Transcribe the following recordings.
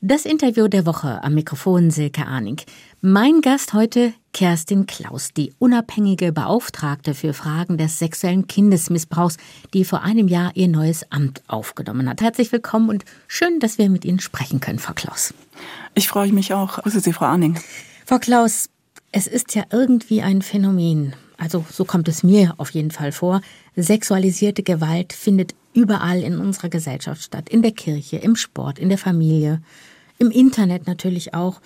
Das Interview der Woche am Mikrofon Silke Arning. Mein Gast heute Kerstin Klaus, die unabhängige Beauftragte für Fragen des sexuellen Kindesmissbrauchs, die vor einem Jahr ihr neues Amt aufgenommen hat. Herzlich willkommen und schön, dass wir mit Ihnen sprechen können, Frau Klaus. Ich freue mich auch. Grüße Sie, Frau Arning. Frau Klaus, es ist ja irgendwie ein Phänomen. Also so kommt es mir auf jeden Fall vor. Sexualisierte Gewalt findet überall in unserer Gesellschaft statt. In der Kirche, im Sport, in der Familie, im Internet natürlich auch.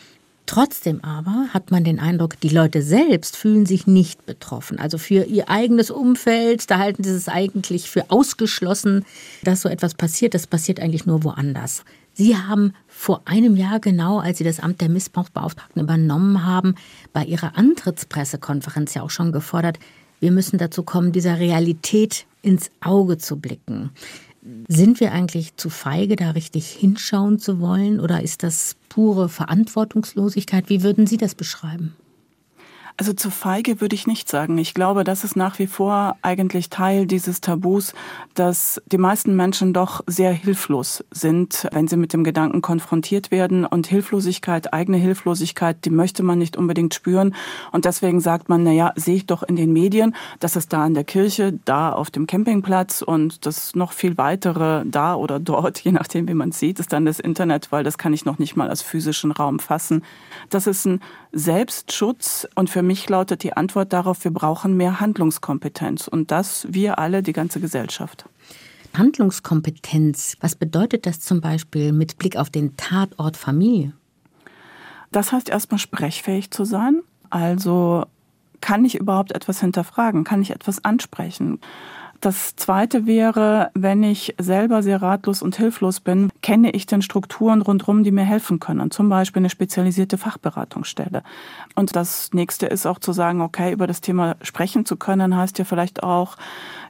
Trotzdem aber hat man den Eindruck, die Leute selbst fühlen sich nicht betroffen. Also für ihr eigenes Umfeld, da halten sie es eigentlich für ausgeschlossen, dass so etwas passiert. Das passiert eigentlich nur woanders. Sie haben vor einem Jahr genau, als Sie das Amt der Missbrauchsbeauftragten übernommen haben, bei Ihrer Antrittspressekonferenz ja auch schon gefordert, wir müssen dazu kommen, dieser Realität ins Auge zu blicken. Sind wir eigentlich zu feige, da richtig hinschauen zu wollen? Oder ist das pure Verantwortungslosigkeit? Wie würden Sie das beschreiben? Also zu feige würde ich nicht sagen. Ich glaube, das ist nach wie vor eigentlich Teil dieses Tabus, dass die meisten Menschen doch sehr hilflos sind, wenn sie mit dem Gedanken konfrontiert werden. Und Hilflosigkeit, eigene Hilflosigkeit, die möchte man nicht unbedingt spüren. Und deswegen sagt man, na ja, sehe ich doch in den Medien, dass es da in der Kirche, da auf dem Campingplatz und das noch viel weitere da oder dort, je nachdem, wie man sieht, ist dann das Internet, weil das kann ich noch nicht mal als physischen Raum fassen. Das ist ein Selbstschutz und für mich lautet die Antwort darauf, wir brauchen mehr Handlungskompetenz und das wir alle, die ganze Gesellschaft. Handlungskompetenz, was bedeutet das zum Beispiel mit Blick auf den Tatort Familie? Das heißt erstmal sprechfähig zu sein. Also kann ich überhaupt etwas hinterfragen? Kann ich etwas ansprechen? Das Zweite wäre, wenn ich selber sehr ratlos und hilflos bin, kenne ich denn Strukturen rundherum, die mir helfen können. Zum Beispiel eine spezialisierte Fachberatungsstelle. Und das Nächste ist auch zu sagen, okay, über das Thema sprechen zu können, heißt ja vielleicht auch,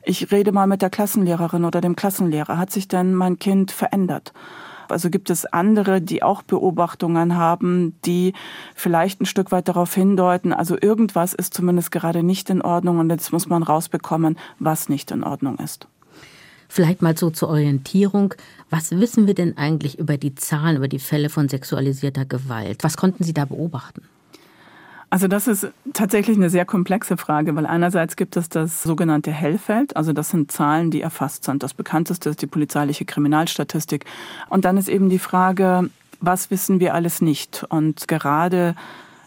ich rede mal mit der Klassenlehrerin oder dem Klassenlehrer. Hat sich denn mein Kind verändert? Also gibt es andere, die auch Beobachtungen haben, die vielleicht ein Stück weit darauf hindeuten, also irgendwas ist zumindest gerade nicht in Ordnung und jetzt muss man rausbekommen, was nicht in Ordnung ist. Vielleicht mal so zur Orientierung. Was wissen wir denn eigentlich über die Zahlen, über die Fälle von sexualisierter Gewalt? Was konnten Sie da beobachten? Also das ist tatsächlich eine sehr komplexe Frage, weil einerseits gibt es das sogenannte Hellfeld, also das sind Zahlen, die erfasst sind. Das bekannteste ist die polizeiliche Kriminalstatistik. Und dann ist eben die Frage, was wissen wir alles nicht? Und gerade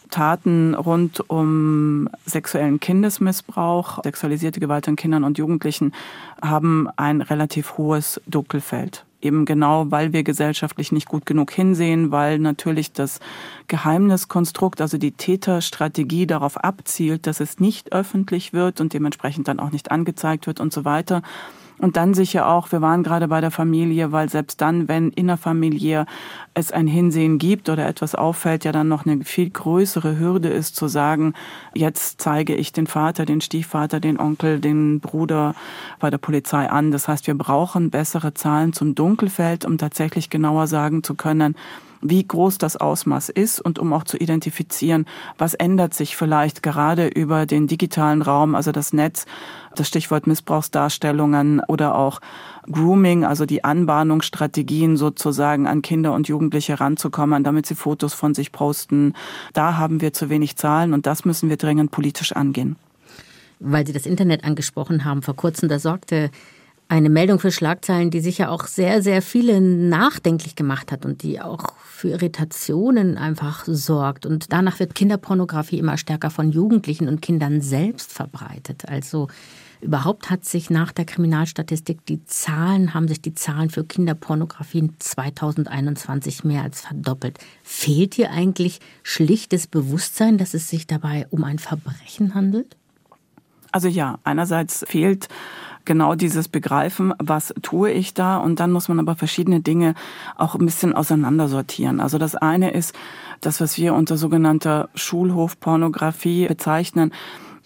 Taten rund um sexuellen Kindesmissbrauch, sexualisierte Gewalt an Kindern und Jugendlichen haben ein relativ hohes Dunkelfeld eben genau, weil wir gesellschaftlich nicht gut genug hinsehen, weil natürlich das Geheimniskonstrukt, also die Täterstrategie darauf abzielt, dass es nicht öffentlich wird und dementsprechend dann auch nicht angezeigt wird und so weiter. Und dann sicher auch, wir waren gerade bei der Familie, weil selbst dann, wenn innerfamiliär es ein Hinsehen gibt oder etwas auffällt, ja dann noch eine viel größere Hürde ist zu sagen, jetzt zeige ich den Vater, den Stiefvater, den Onkel, den Bruder bei der Polizei an. Das heißt, wir brauchen bessere Zahlen zum Dunkelfeld, um tatsächlich genauer sagen zu können, wie groß das Ausmaß ist und um auch zu identifizieren, was ändert sich vielleicht gerade über den digitalen Raum, also das Netz, das Stichwort Missbrauchsdarstellungen oder auch Grooming, also die Anbahnungsstrategien sozusagen an Kinder und Jugendliche ranzukommen, damit sie Fotos von sich posten. Da haben wir zu wenig Zahlen und das müssen wir dringend politisch angehen. Weil Sie das Internet angesprochen haben, vor kurzem, da sorgte eine Meldung für Schlagzeilen, die sicher auch sehr, sehr viele nachdenklich gemacht hat und die auch für Irritationen einfach sorgt. Und danach wird Kinderpornografie immer stärker von Jugendlichen und Kindern selbst verbreitet. Also überhaupt hat sich nach der Kriminalstatistik die Zahlen, haben sich die Zahlen für Kinderpornografie 2021 mehr als verdoppelt. Fehlt hier eigentlich schlichtes Bewusstsein, dass es sich dabei um ein Verbrechen handelt? Also ja, einerseits fehlt genau dieses Begreifen, was tue ich da und dann muss man aber verschiedene Dinge auch ein bisschen auseinandersortieren. Also das eine ist das, was wir unter sogenannter Schulhofpornografie bezeichnen.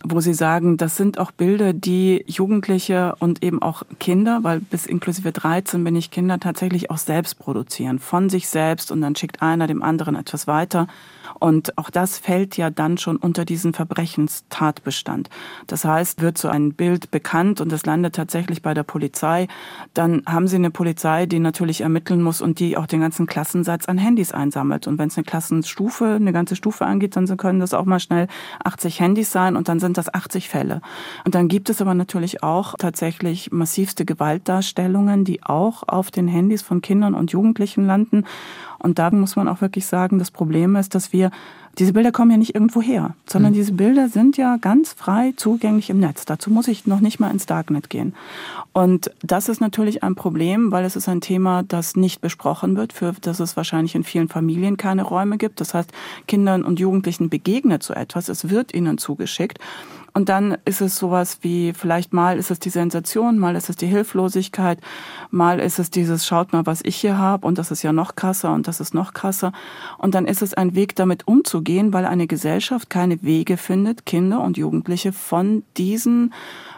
Wo Sie sagen, das sind auch Bilder, die Jugendliche und eben auch Kinder, weil bis inklusive 13 bin ich Kinder tatsächlich auch selbst produzieren, von sich selbst und dann schickt einer dem anderen etwas weiter. Und auch das fällt ja dann schon unter diesen Verbrechenstatbestand. Das heißt, wird so ein Bild bekannt und es landet tatsächlich bei der Polizei, dann haben Sie eine Polizei, die natürlich ermitteln muss und die auch den ganzen Klassensatz an Handys einsammelt. Und wenn es eine Klassenstufe, eine ganze Stufe angeht, dann können das auch mal schnell 80 Handys sein und dann sind das 80 Fälle. Und dann gibt es aber natürlich auch tatsächlich massivste Gewaltdarstellungen, die auch auf den Handys von Kindern und Jugendlichen landen. Und da muss man auch wirklich sagen, das Problem ist, dass wir, diese Bilder kommen ja nicht irgendwo her, sondern mhm. diese Bilder sind ja ganz frei zugänglich im Netz. Dazu muss ich noch nicht mal ins Darknet gehen. Und das ist natürlich ein Problem, weil es ist ein Thema, das nicht besprochen wird, für das es wahrscheinlich in vielen Familien keine Räume gibt. Das heißt, Kindern und Jugendlichen begegnet so etwas, es wird ihnen zugeschickt. Und dann ist es sowas wie, vielleicht mal ist es die Sensation, mal ist es die Hilflosigkeit, mal ist es dieses, schaut mal, was ich hier habe und das ist ja noch krasser und das ist noch krasser. Und dann ist es ein Weg, damit umzugehen, weil eine Gesellschaft keine Wege findet, Kinder und Jugendliche von diesen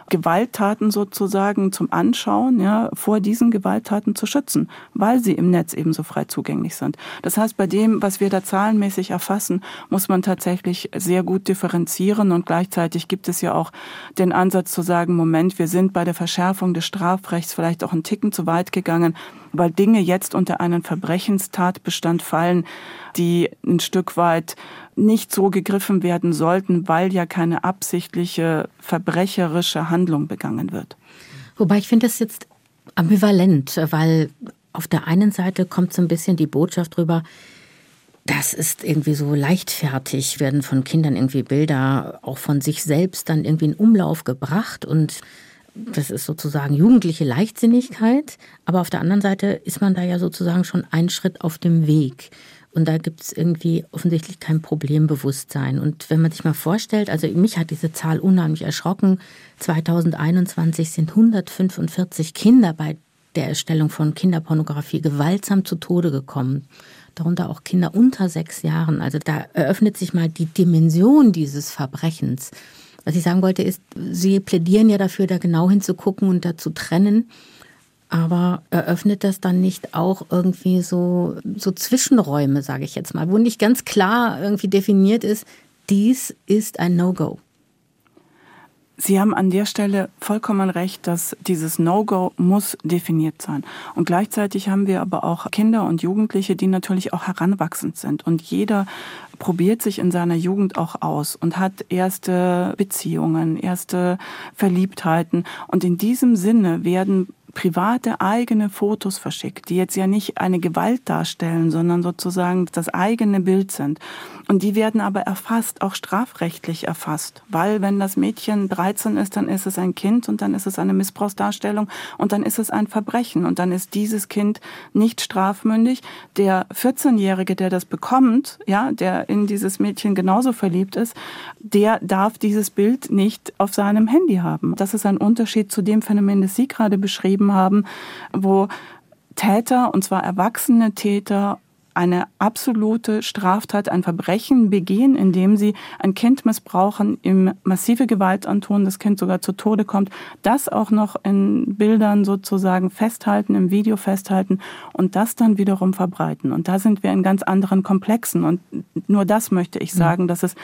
Gewalttaten sozusagen zum Anschauen, ja, vor diesen Gewalttaten zu schützen, weil sie im Netz ebenso frei zugänglich sind. Das heißt, bei dem, was wir da zahlenmäßig erfassen, muss man tatsächlich sehr gut differenzieren und gleichzeitig gibt es ja auch den Ansatz zu sagen, Moment, wir sind bei der Verschärfung des Strafrechts vielleicht auch einen Ticken zu weit gegangen, weil Dinge jetzt unter einen Verbrechenstatbestand fallen, die ein Stück weit nicht so gegriffen werden sollten, weil ja keine absichtliche verbrecherische Handlung begangen wird. Wobei ich finde das jetzt ambivalent, weil auf der einen Seite kommt so ein bisschen die Botschaft drüber, das ist irgendwie so leichtfertig, werden von Kindern irgendwie Bilder auch von sich selbst dann irgendwie in Umlauf gebracht und das ist sozusagen jugendliche Leichtsinnigkeit, aber auf der anderen Seite ist man da ja sozusagen schon einen Schritt auf dem Weg. Und da gibt es irgendwie offensichtlich kein Problembewusstsein. Und wenn man sich mal vorstellt, also mich hat diese Zahl unheimlich erschrocken. 2021 sind 145 Kinder bei der Erstellung von Kinderpornografie gewaltsam zu Tode gekommen. Darunter auch Kinder unter sechs Jahren. Also da eröffnet sich mal die Dimension dieses Verbrechens. Was ich sagen wollte, ist, Sie plädieren ja dafür, da genau hinzugucken und da zu trennen. Aber eröffnet das dann nicht auch irgendwie so, so Zwischenräume, sage ich jetzt mal, wo nicht ganz klar irgendwie definiert ist, dies ist ein No-Go? Sie haben an der Stelle vollkommen recht, dass dieses No-Go muss definiert sein. Und gleichzeitig haben wir aber auch Kinder und Jugendliche, die natürlich auch heranwachsend sind. Und jeder probiert sich in seiner Jugend auch aus und hat erste Beziehungen, erste Verliebtheiten. Und in diesem Sinne werden private eigene Fotos verschickt, die jetzt ja nicht eine Gewalt darstellen, sondern sozusagen das eigene Bild sind. Und die werden aber erfasst, auch strafrechtlich erfasst, weil wenn das Mädchen 13 ist, dann ist es ein Kind und dann ist es eine Missbrauchsdarstellung und dann ist es ein Verbrechen und dann ist dieses Kind nicht strafmündig. Der 14-Jährige, der das bekommt, ja, der in dieses Mädchen genauso verliebt ist, der darf dieses Bild nicht auf seinem Handy haben. Das ist ein Unterschied zu dem Phänomen, das Sie gerade beschrieben haben, wo Täter, und zwar erwachsene Täter, eine absolute Straftat, ein Verbrechen begehen, indem sie ein Kind missbrauchen, ihm massive Gewalt antun, das Kind sogar zu Tode kommt, das auch noch in Bildern sozusagen festhalten, im Video festhalten und das dann wiederum verbreiten. Und da sind wir in ganz anderen Komplexen. Und nur das möchte ich sagen, dass es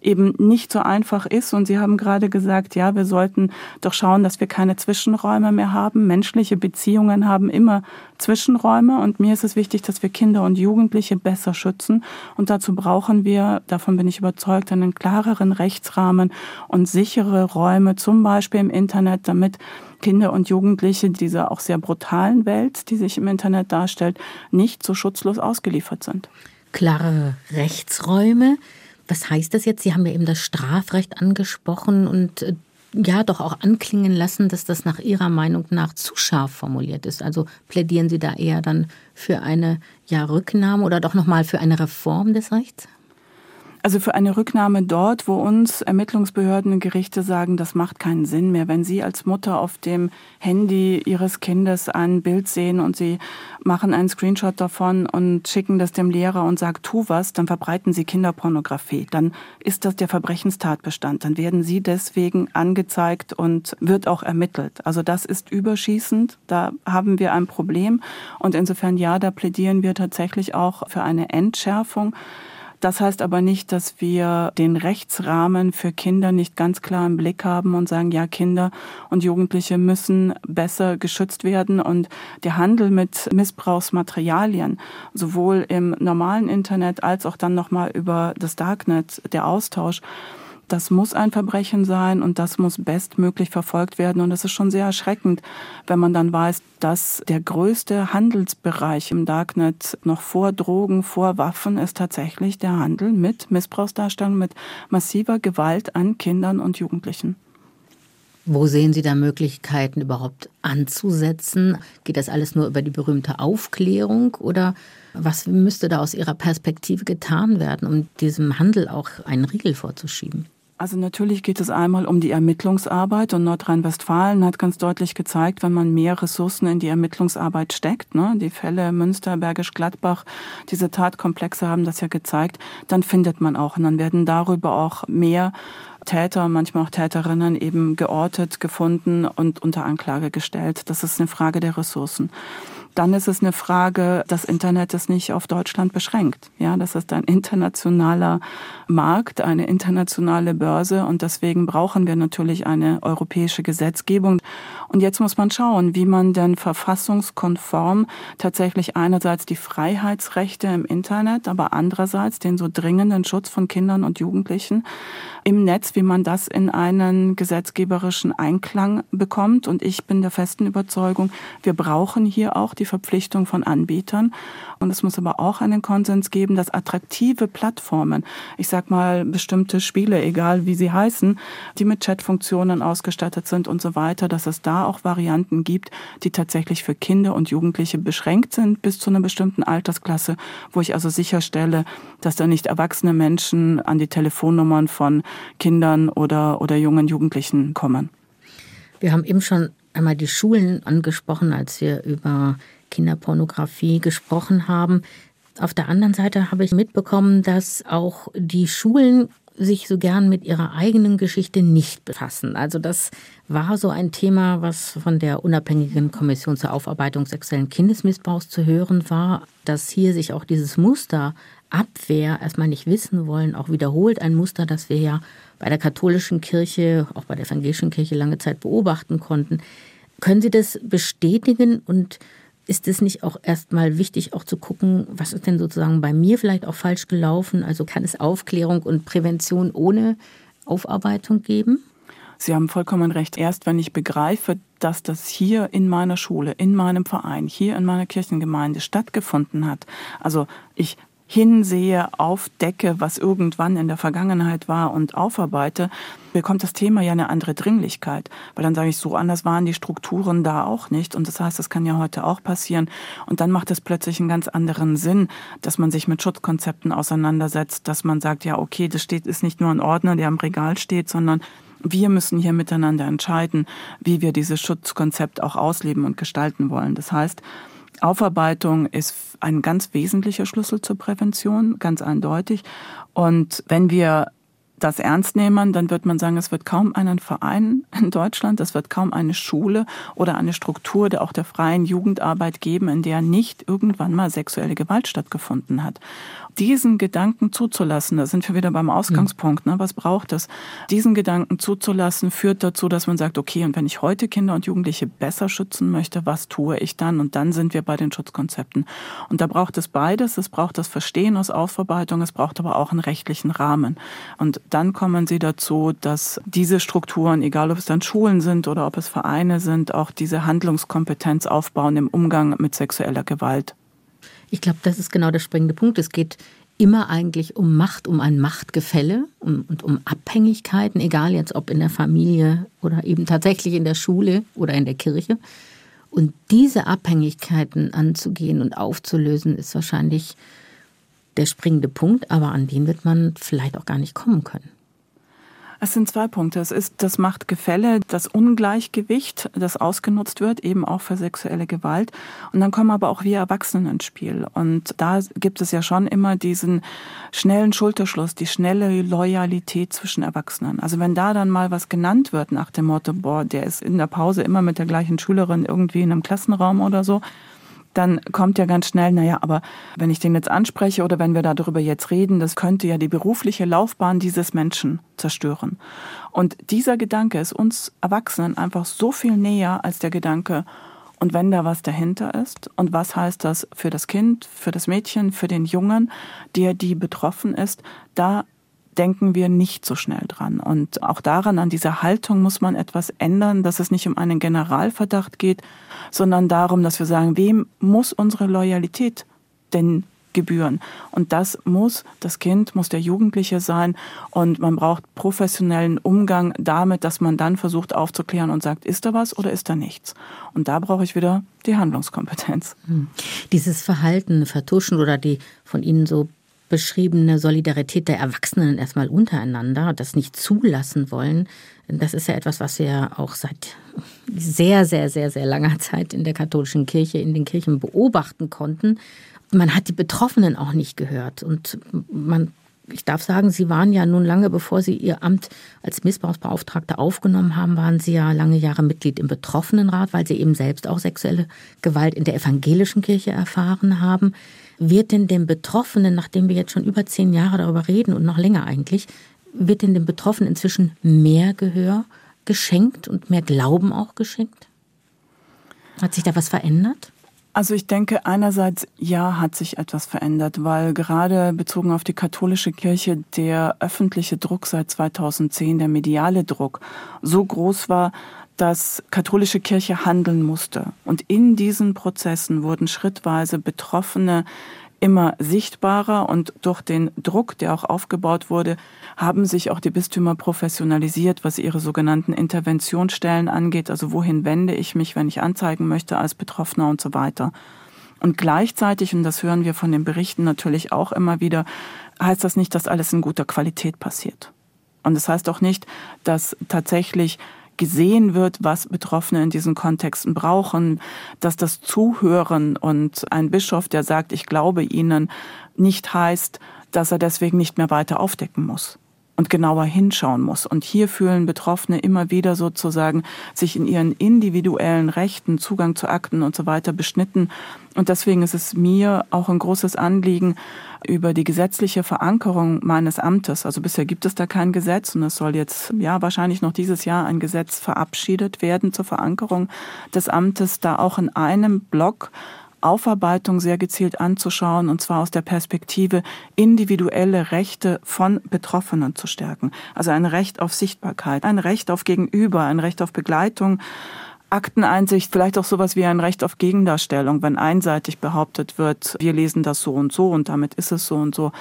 eben nicht so einfach ist. Und Sie haben gerade gesagt, ja, wir sollten doch schauen, dass wir keine Zwischenräume mehr haben. Menschliche Beziehungen haben immer Zwischenräume. Und mir ist es wichtig, dass wir Kinder und Jugendliche besser schützen. Und dazu brauchen wir, davon bin ich überzeugt, einen klareren Rechtsrahmen und sichere Räume, zum Beispiel im Internet, damit Kinder und Jugendliche dieser auch sehr brutalen Welt, die sich im Internet darstellt, nicht so schutzlos ausgeliefert sind. Klare Rechtsräume. Was heißt das jetzt? Sie haben ja eben das Strafrecht angesprochen und äh, ja doch auch anklingen lassen, dass das nach Ihrer Meinung nach zu scharf formuliert ist. Also plädieren Sie da eher dann für eine ja, Rücknahme oder doch nochmal für eine Reform des Rechts? Also für eine Rücknahme dort, wo uns Ermittlungsbehörden und Gerichte sagen, das macht keinen Sinn mehr. Wenn Sie als Mutter auf dem Handy Ihres Kindes ein Bild sehen und Sie machen einen Screenshot davon und schicken das dem Lehrer und sagen, tu was, dann verbreiten Sie Kinderpornografie. Dann ist das der Verbrechenstatbestand. Dann werden Sie deswegen angezeigt und wird auch ermittelt. Also das ist überschießend. Da haben wir ein Problem. Und insofern, ja, da plädieren wir tatsächlich auch für eine Entschärfung. Das heißt aber nicht, dass wir den Rechtsrahmen für Kinder nicht ganz klar im Blick haben und sagen, ja, Kinder und Jugendliche müssen besser geschützt werden. Und der Handel mit Missbrauchsmaterialien, sowohl im normalen Internet als auch dann nochmal über das Darknet, der Austausch, das muss ein Verbrechen sein und das muss bestmöglich verfolgt werden. Und es ist schon sehr erschreckend, wenn man dann weiß, dass der größte Handelsbereich im Darknet noch vor Drogen, vor Waffen ist tatsächlich der Handel mit Missbrauchsdarstellung, mit massiver Gewalt an Kindern und Jugendlichen. Wo sehen Sie da Möglichkeiten überhaupt anzusetzen? Geht das alles nur über die berühmte Aufklärung oder was müsste da aus Ihrer Perspektive getan werden, um diesem Handel auch einen Riegel vorzuschieben? Also natürlich geht es einmal um die Ermittlungsarbeit und Nordrhein-Westfalen hat ganz deutlich gezeigt, wenn man mehr Ressourcen in die Ermittlungsarbeit steckt, ne, die Fälle Münster, Bergisch Gladbach, diese Tatkomplexe haben das ja gezeigt, dann findet man auch und dann werden darüber auch mehr Täter, manchmal auch Täterinnen eben geortet, gefunden und unter Anklage gestellt. Das ist eine Frage der Ressourcen dann ist es eine Frage, das Internet ist nicht auf Deutschland beschränkt. Ja, das ist ein internationaler Markt, eine internationale Börse und deswegen brauchen wir natürlich eine europäische Gesetzgebung. Und jetzt muss man schauen, wie man denn verfassungskonform tatsächlich einerseits die Freiheitsrechte im Internet, aber andererseits den so dringenden Schutz von Kindern und Jugendlichen im Netz, wie man das in einen gesetzgeberischen Einklang bekommt. Und ich bin der festen Überzeugung, wir brauchen hier auch die Verpflichtung von Anbietern. Und es muss aber auch einen Konsens geben, dass attraktive Plattformen, ich sag mal bestimmte Spiele, egal wie sie heißen, die mit Chatfunktionen ausgestattet sind und so weiter, dass es auch Varianten gibt, die tatsächlich für Kinder und Jugendliche beschränkt sind bis zu einer bestimmten Altersklasse, wo ich also sicherstelle, dass da nicht erwachsene Menschen an die Telefonnummern von Kindern oder, oder jungen Jugendlichen kommen. Wir haben eben schon einmal die Schulen angesprochen, als wir über Kinderpornografie gesprochen haben. Auf der anderen Seite habe ich mitbekommen, dass auch die Schulen sich so gern mit ihrer eigenen Geschichte nicht befassen. Also das war so ein Thema, was von der unabhängigen Kommission zur Aufarbeitung sexuellen Kindesmissbrauchs zu hören war, dass hier sich auch dieses Muster Abwehr erstmal nicht wissen wollen, auch wiederholt ein Muster, das wir ja bei der katholischen Kirche, auch bei der evangelischen Kirche lange Zeit beobachten konnten. Können Sie das bestätigen und ist es nicht auch erstmal wichtig, auch zu gucken, was ist denn sozusagen bei mir vielleicht auch falsch gelaufen? Also kann es Aufklärung und Prävention ohne Aufarbeitung geben? Sie haben vollkommen recht. Erst wenn ich begreife, dass das hier in meiner Schule, in meinem Verein, hier in meiner Kirchengemeinde stattgefunden hat. Also ich hinsehe, aufdecke, was irgendwann in der Vergangenheit war und aufarbeite, bekommt das Thema ja eine andere Dringlichkeit. Weil dann sage ich, so anders waren die Strukturen da auch nicht. Und das heißt, das kann ja heute auch passieren. Und dann macht es plötzlich einen ganz anderen Sinn, dass man sich mit Schutzkonzepten auseinandersetzt, dass man sagt, ja, okay, das steht, ist nicht nur ein Ordner, der am Regal steht, sondern wir müssen hier miteinander entscheiden, wie wir dieses Schutzkonzept auch ausleben und gestalten wollen. Das heißt, Aufarbeitung ist ein ganz wesentlicher Schlüssel zur Prävention, ganz eindeutig. Und wenn wir das ernst nehmen, dann wird man sagen, es wird kaum einen Verein in Deutschland, es wird kaum eine Schule oder eine Struktur der auch der freien Jugendarbeit geben, in der nicht irgendwann mal sexuelle Gewalt stattgefunden hat diesen Gedanken zuzulassen, da sind wir wieder beim Ausgangspunkt, ne? was braucht es? Diesen Gedanken zuzulassen führt dazu, dass man sagt, okay, und wenn ich heute Kinder und Jugendliche besser schützen möchte, was tue ich dann? Und dann sind wir bei den Schutzkonzepten. Und da braucht es beides. Es braucht das Verstehen aus Aufarbeitung, es braucht aber auch einen rechtlichen Rahmen. Und dann kommen sie dazu, dass diese Strukturen, egal ob es dann Schulen sind oder ob es Vereine sind, auch diese Handlungskompetenz aufbauen im Umgang mit sexueller Gewalt. Ich glaube, das ist genau der springende Punkt. Es geht immer eigentlich um Macht, um ein Machtgefälle um, und um Abhängigkeiten, egal jetzt ob in der Familie oder eben tatsächlich in der Schule oder in der Kirche. Und diese Abhängigkeiten anzugehen und aufzulösen, ist wahrscheinlich der springende Punkt, aber an den wird man vielleicht auch gar nicht kommen können. Es sind zwei Punkte. Es ist das Machtgefälle, das Ungleichgewicht, das ausgenutzt wird, eben auch für sexuelle Gewalt. Und dann kommen aber auch wir Erwachsenen ins Spiel. Und da gibt es ja schon immer diesen schnellen Schulterschluss, die schnelle Loyalität zwischen Erwachsenen. Also wenn da dann mal was genannt wird nach dem Motto, boah, der ist in der Pause immer mit der gleichen Schülerin irgendwie in einem Klassenraum oder so, dann kommt ja ganz schnell, naja, aber wenn ich den jetzt anspreche oder wenn wir darüber jetzt reden, das könnte ja die berufliche Laufbahn dieses Menschen zerstören. Und dieser Gedanke ist uns Erwachsenen einfach so viel näher als der Gedanke, und wenn da was dahinter ist, und was heißt das für das Kind, für das Mädchen, für den Jungen, der die betroffen ist, da denken wir nicht so schnell dran. Und auch daran, an dieser Haltung muss man etwas ändern, dass es nicht um einen Generalverdacht geht, sondern darum, dass wir sagen, wem muss unsere Loyalität denn gebühren? Und das muss das Kind, muss der Jugendliche sein. Und man braucht professionellen Umgang damit, dass man dann versucht aufzuklären und sagt, ist da was oder ist da nichts? Und da brauche ich wieder die Handlungskompetenz. Hm. Dieses Verhalten vertuschen oder die von Ihnen so beschriebene Solidarität der Erwachsenen erstmal untereinander, das nicht zulassen wollen, das ist ja etwas, was wir auch seit sehr, sehr, sehr, sehr langer Zeit in der katholischen Kirche, in den Kirchen beobachten konnten. Man hat die Betroffenen auch nicht gehört und man ich darf sagen, Sie waren ja nun lange, bevor Sie Ihr Amt als Missbrauchsbeauftragte aufgenommen haben, waren Sie ja lange Jahre Mitglied im Betroffenenrat, weil Sie eben selbst auch sexuelle Gewalt in der evangelischen Kirche erfahren haben wird denn dem Betroffenen, nachdem wir jetzt schon über zehn Jahre darüber reden und noch länger eigentlich, wird denn dem Betroffenen inzwischen mehr Gehör geschenkt und mehr Glauben auch geschenkt? Hat sich da was verändert? Also ich denke, einerseits ja, hat sich etwas verändert, weil gerade bezogen auf die katholische Kirche der öffentliche Druck seit 2010, der mediale Druck, so groß war, dass katholische Kirche handeln musste. Und in diesen Prozessen wurden schrittweise Betroffene immer sichtbarer und durch den Druck, der auch aufgebaut wurde, haben sich auch die Bistümer professionalisiert, was ihre sogenannten Interventionsstellen angeht. Also wohin wende ich mich, wenn ich anzeigen möchte als Betroffener und so weiter. Und gleichzeitig, und das hören wir von den Berichten natürlich auch immer wieder, heißt das nicht, dass alles in guter Qualität passiert. Und das heißt auch nicht, dass tatsächlich gesehen wird, was Betroffene in diesen Kontexten brauchen, dass das Zuhören und ein Bischof, der sagt, ich glaube Ihnen, nicht heißt, dass er deswegen nicht mehr weiter aufdecken muss und genauer hinschauen muss. Und hier fühlen Betroffene immer wieder sozusagen sich in ihren individuellen Rechten, Zugang zu Akten und so weiter beschnitten. Und deswegen ist es mir auch ein großes Anliegen, über die gesetzliche Verankerung meines Amtes. Also bisher gibt es da kein Gesetz und es soll jetzt ja wahrscheinlich noch dieses Jahr ein Gesetz verabschiedet werden zur Verankerung des Amtes, da auch in einem Block Aufarbeitung sehr gezielt anzuschauen, und zwar aus der Perspektive individuelle Rechte von Betroffenen zu stärken. Also ein Recht auf Sichtbarkeit, ein Recht auf Gegenüber, ein Recht auf Begleitung, Akteneinsicht, vielleicht auch sowas wie ein Recht auf Gegendarstellung, wenn einseitig behauptet wird, wir lesen das so und so und damit ist es so und so,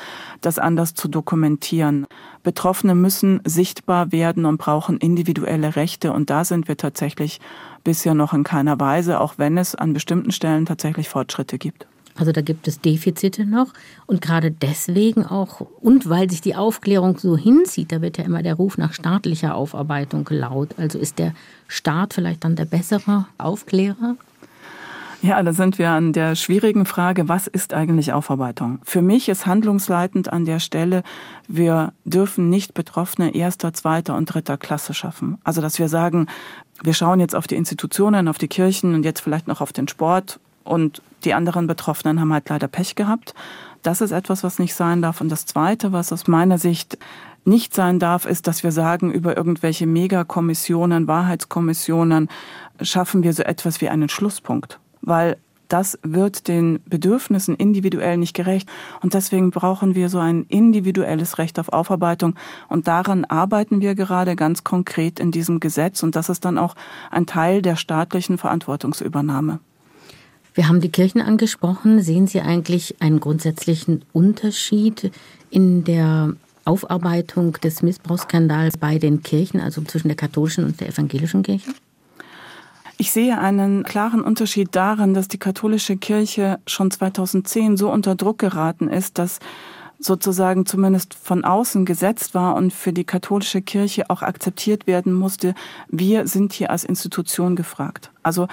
das anders zu dokumentieren. Betroffene müssen sichtbar werden und brauchen individuelle Rechte und da sind wir tatsächlich bisher noch in keiner Weise, auch wenn es an bestimmten Stellen tatsächlich Fortschritte gibt. Also da gibt es Defizite noch und gerade deswegen auch und weil sich die Aufklärung so hinzieht, da wird ja immer der Ruf nach staatlicher Aufarbeitung laut. Also ist der Staat vielleicht dann der bessere Aufklärer? Ja, da sind wir an der schwierigen Frage, was ist eigentlich Aufarbeitung? Für mich ist handlungsleitend an der Stelle, wir dürfen nicht Betroffene erster, zweiter und dritter Klasse schaffen. Also, dass wir sagen, wir schauen jetzt auf die Institutionen, auf die Kirchen und jetzt vielleicht noch auf den Sport und die anderen Betroffenen haben halt leider Pech gehabt. Das ist etwas, was nicht sein darf. Und das Zweite, was aus meiner Sicht nicht sein darf, ist, dass wir sagen, über irgendwelche Megakommissionen, Wahrheitskommissionen schaffen wir so etwas wie einen Schlusspunkt. Weil das wird den Bedürfnissen individuell nicht gerecht. Und deswegen brauchen wir so ein individuelles Recht auf Aufarbeitung. Und daran arbeiten wir gerade ganz konkret in diesem Gesetz. Und das ist dann auch ein Teil der staatlichen Verantwortungsübernahme. Wir haben die Kirchen angesprochen. Sehen Sie eigentlich einen grundsätzlichen Unterschied in der Aufarbeitung des Missbrauchsskandals bei den Kirchen, also zwischen der katholischen und der evangelischen Kirche? Ich sehe einen klaren Unterschied darin, dass die katholische Kirche schon 2010 so unter Druck geraten ist, dass sozusagen zumindest von außen gesetzt war und für die katholische Kirche auch akzeptiert werden musste, wir sind hier als Institution gefragt. Also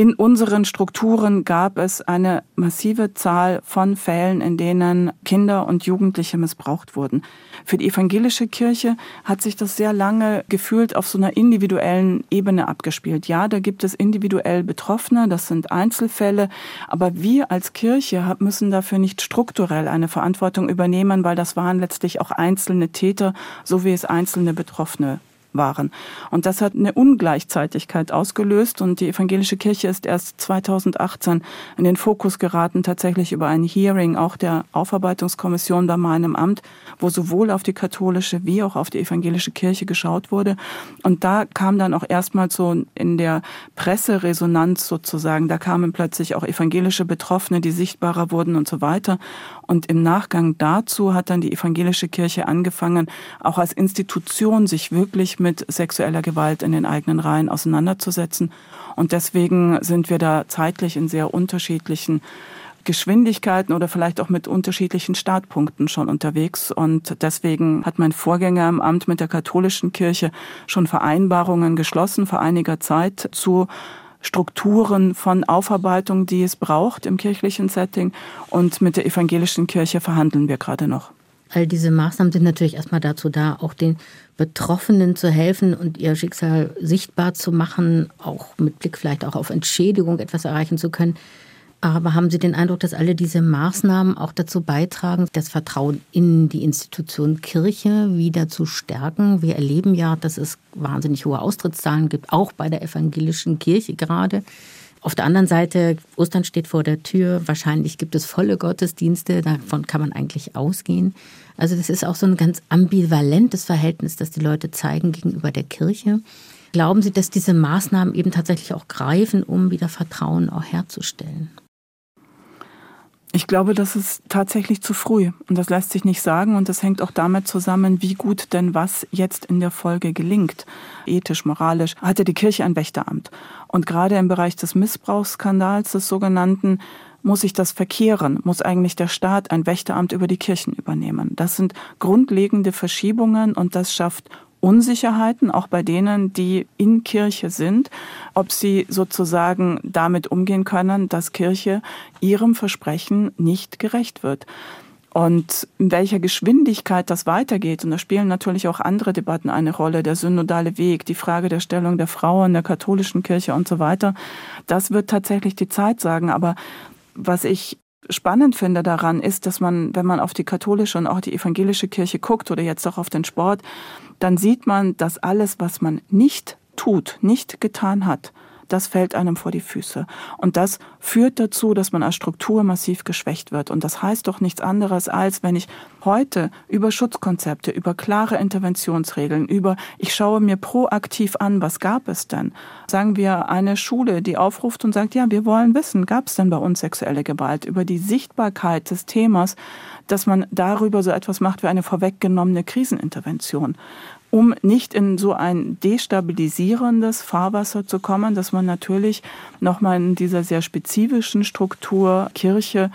in unseren Strukturen gab es eine massive Zahl von Fällen, in denen Kinder und Jugendliche missbraucht wurden. Für die evangelische Kirche hat sich das sehr lange gefühlt auf so einer individuellen Ebene abgespielt. Ja, da gibt es individuell Betroffene, das sind Einzelfälle, aber wir als Kirche müssen dafür nicht strukturell eine Verantwortung übernehmen, weil das waren letztlich auch einzelne Täter, so wie es einzelne Betroffene waren. Und das hat eine Ungleichzeitigkeit ausgelöst und die evangelische Kirche ist erst 2018 in den Fokus geraten, tatsächlich über ein Hearing auch der Aufarbeitungskommission bei meinem Amt, wo sowohl auf die katholische wie auch auf die evangelische Kirche geschaut wurde. Und da kam dann auch erstmal so in der Presseresonanz sozusagen, da kamen plötzlich auch evangelische Betroffene, die sichtbarer wurden und so weiter. Und im Nachgang dazu hat dann die evangelische Kirche angefangen, auch als Institution sich wirklich mit sexueller Gewalt in den eigenen Reihen auseinanderzusetzen. Und deswegen sind wir da zeitlich in sehr unterschiedlichen Geschwindigkeiten oder vielleicht auch mit unterschiedlichen Startpunkten schon unterwegs. Und deswegen hat mein Vorgänger im Amt mit der katholischen Kirche schon Vereinbarungen geschlossen vor einiger Zeit zu Strukturen von Aufarbeitung, die es braucht im kirchlichen Setting. Und mit der evangelischen Kirche verhandeln wir gerade noch. All diese Maßnahmen sind natürlich erstmal dazu da, auch den Betroffenen zu helfen und ihr Schicksal sichtbar zu machen, auch mit Blick vielleicht auch auf Entschädigung etwas erreichen zu können. Aber haben Sie den Eindruck, dass alle diese Maßnahmen auch dazu beitragen, das Vertrauen in die Institution Kirche wieder zu stärken? Wir erleben ja, dass es wahnsinnig hohe Austrittszahlen gibt, auch bei der evangelischen Kirche gerade. Auf der anderen Seite, Ostern steht vor der Tür, wahrscheinlich gibt es volle Gottesdienste, davon kann man eigentlich ausgehen. Also das ist auch so ein ganz ambivalentes Verhältnis, das die Leute zeigen gegenüber der Kirche. Glauben Sie, dass diese Maßnahmen eben tatsächlich auch greifen, um wieder Vertrauen auch herzustellen? Ich glaube, das ist tatsächlich zu früh. Und das lässt sich nicht sagen. Und das hängt auch damit zusammen, wie gut denn was jetzt in der Folge gelingt. Ethisch, moralisch. Hatte die Kirche ein Wächteramt. Und gerade im Bereich des Missbrauchsskandals des sogenannten muss sich das verkehren, muss eigentlich der Staat ein Wächteramt über die Kirchen übernehmen. Das sind grundlegende Verschiebungen. Und das schafft Unsicherheiten, auch bei denen, die in Kirche sind, ob sie sozusagen damit umgehen können, dass Kirche ihrem Versprechen nicht gerecht wird. Und in welcher Geschwindigkeit das weitergeht, und da spielen natürlich auch andere Debatten eine Rolle, der synodale Weg, die Frage der Stellung der Frauen, der katholischen Kirche und so weiter, das wird tatsächlich die Zeit sagen. Aber was ich spannend finde daran ist, dass man, wenn man auf die katholische und auch die evangelische Kirche guckt oder jetzt auch auf den Sport, dann sieht man, dass alles, was man nicht tut, nicht getan hat, das fällt einem vor die Füße. Und das führt dazu, dass man als Struktur massiv geschwächt wird. Und das heißt doch nichts anderes, als wenn ich heute über Schutzkonzepte, über klare Interventionsregeln, über ich schaue mir proaktiv an, was gab es denn? Sagen wir eine Schule, die aufruft und sagt, ja, wir wollen wissen, gab es denn bei uns sexuelle Gewalt? Über die Sichtbarkeit des Themas, dass man darüber so etwas macht wie eine vorweggenommene Krisenintervention um nicht in so ein destabilisierendes Fahrwasser zu kommen, dass man natürlich nochmal in dieser sehr spezifischen Struktur Kirche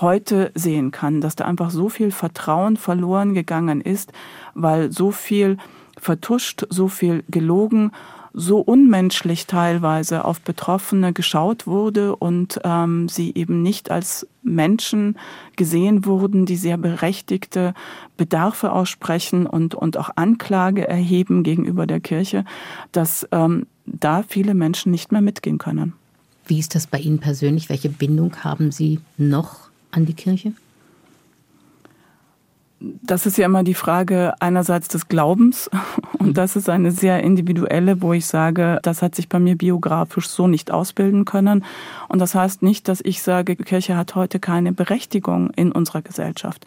heute sehen kann, dass da einfach so viel Vertrauen verloren gegangen ist, weil so viel vertuscht, so viel gelogen so unmenschlich teilweise auf Betroffene geschaut wurde und ähm, sie eben nicht als Menschen gesehen wurden, die sehr berechtigte Bedarfe aussprechen und, und auch Anklage erheben gegenüber der Kirche, dass ähm, da viele Menschen nicht mehr mitgehen können. Wie ist das bei Ihnen persönlich? Welche Bindung haben Sie noch an die Kirche? Das ist ja immer die Frage einerseits des Glaubens und mhm. das ist eine sehr individuelle, wo ich sage, das hat sich bei mir biografisch so nicht ausbilden können. Und das heißt nicht, dass ich sage, Kirche hat heute keine Berechtigung in unserer Gesellschaft.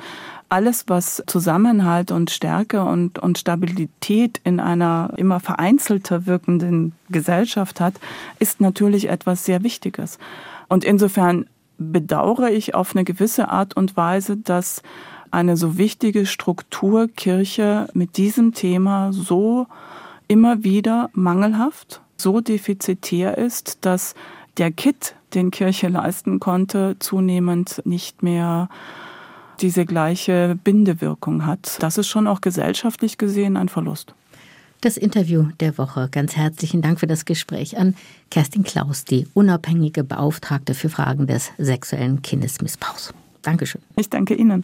Alles, was Zusammenhalt und Stärke und, und Stabilität in einer immer vereinzelter wirkenden Gesellschaft hat, ist natürlich etwas sehr Wichtiges. Und insofern bedauere ich auf eine gewisse Art und Weise, dass eine so wichtige Struktur Kirche mit diesem Thema so immer wieder mangelhaft so defizitär ist, dass der Kit, den Kirche leisten konnte, zunehmend nicht mehr diese gleiche Bindewirkung hat. Das ist schon auch gesellschaftlich gesehen ein Verlust. Das Interview der Woche. Ganz herzlichen Dank für das Gespräch an Kerstin Klaus, die unabhängige Beauftragte für Fragen des sexuellen Kindesmissbrauchs. Dankeschön. Ich danke Ihnen.